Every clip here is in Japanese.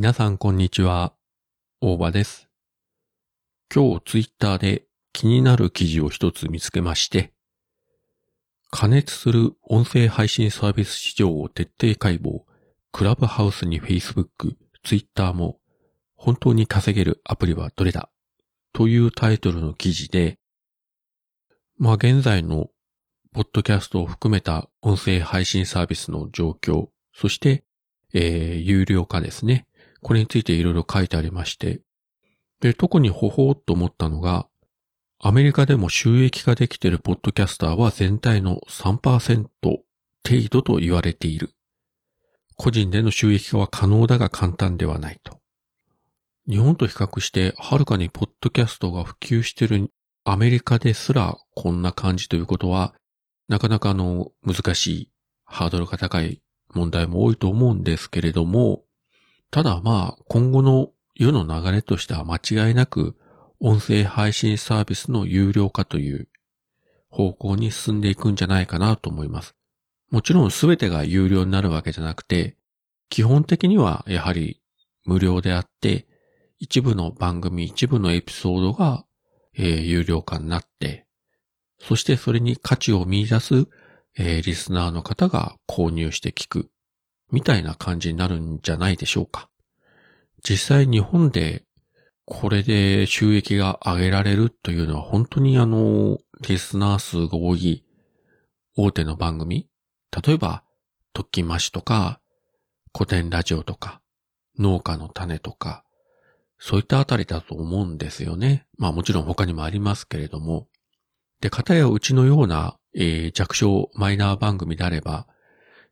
皆さんこんにちは。大場です。今日ツイッターで気になる記事を一つ見つけまして、加熱する音声配信サービス市場を徹底解剖、クラブハウスに Facebook、ツイッターも本当に稼げるアプリはどれだ？というタイトルの記事で、まあ現在のポッドキャストを含めた音声配信サービスの状況、そして、えー、有料化ですね。これについていろいろ書いてありまして、で、特にほほーと思ったのが、アメリカでも収益化できているポッドキャスターは全体の3%程度と言われている。個人での収益化は可能だが簡単ではないと。日本と比較してはるかにポッドキャストが普及しているアメリカですらこんな感じということは、なかなかの難しい、ハードルが高い問題も多いと思うんですけれども、ただまあ今後の世の流れとしては間違いなく音声配信サービスの有料化という方向に進んでいくんじゃないかなと思います。もちろん全てが有料になるわけじゃなくて、基本的にはやはり無料であって、一部の番組、一部のエピソードが、えー有料化になって、そしてそれに価値を見出す、えーリスナーの方が購入して聞く、みたいな感じになるんじゃないでしょうか。実際日本でこれで収益が上げられるというのは本当にあの、リスナー数が多い大手の番組例えば、特勤マシとか、古典ラジオとか、農家の種とか、そういったあたりだと思うんですよね。まあもちろん他にもありますけれども。で、片やうちのような、えー弱小マイナー番組であれば、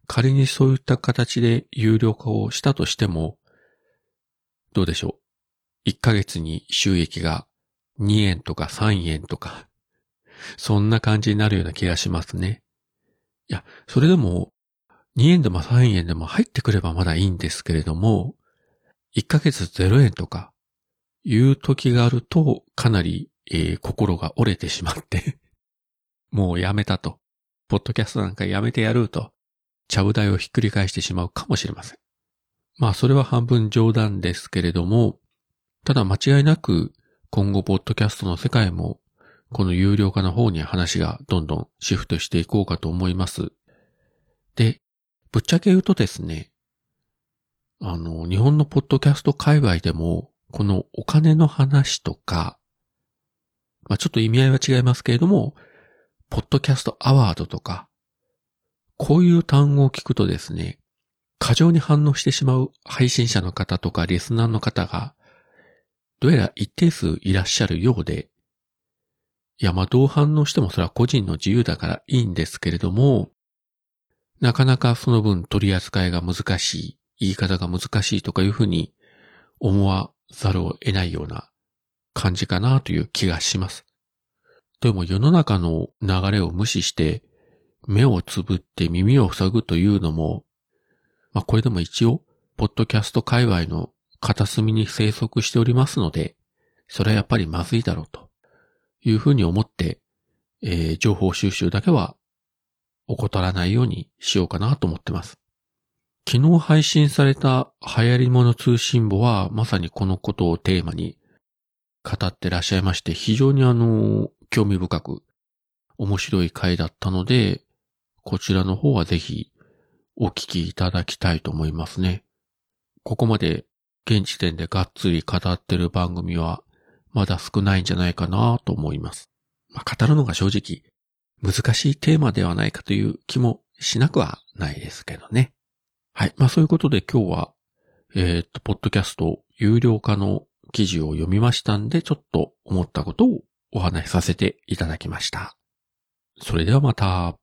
仮にそういった形で有料化をしたとしても、どうでしょう？1ヶ月に収益が2円とか3円とか、そんな感じになるような気がしますね。いや、それでも、2円でも3円でも入ってくればまだいいんですけれども、1ヶ月0円とか、いう時があると、かなり、えー心が折れてしまって、もうやめたと。ポッドキャストなんかやめてやると、ちゃぶ台をひっくり返してしまうかもしれません。まあ、それは半分冗談ですけれども、ただ間違いなく、今後、ポッドキャストの世界も、この有料化の方に話がどんどんシフトしていこうかと思います。で、ぶっちゃけ言うとですね、あの、日本のポッドキャスト界隈でも、このお金の話とか、まあちょっと意味合いは違いますけれども、ポッドキャストアワードとか、こういう単語を聞くとですね、過剰に反応してしまう配信者の方とかリスナーの方が、どうやら一定数いらっしゃるようで、いや、まあどう反応してもそれは個人の自由だからいいんですけれども、なかなかその分取り扱いが難しい、言い方が難しいとかいうふうに思わざるを得ないような感じかなという気がします。でも世の中の流れを無視して目をつぶって耳を塞ぐというのも、まあこれでも一応、ポッドキャスト界隈の片隅に生息しておりますので、それはやっぱりまずいだろうというふうに思って、えー情報収集だけは怠らないようにしようかなと思ってます。昨日配信された流行り物通信簿はまさにこのことをテーマに語ってらっしゃいまして、非常にあの、興味深く面白い回だったので、こちらの方はぜひお聞きいただきたいと思いますね。ここまで現時点でがっつり語ってる番組はまだ少ないんじゃないかなと思います。まあ、語るのが正直難しいテーマではないかという気もしなくはないですけどね。はい。まあそういうことで今日は、えーっと、ポッドキャスト有料化の記事を読みましたんで、ちょっと思ったことをお話しさせていただきました。それではまた。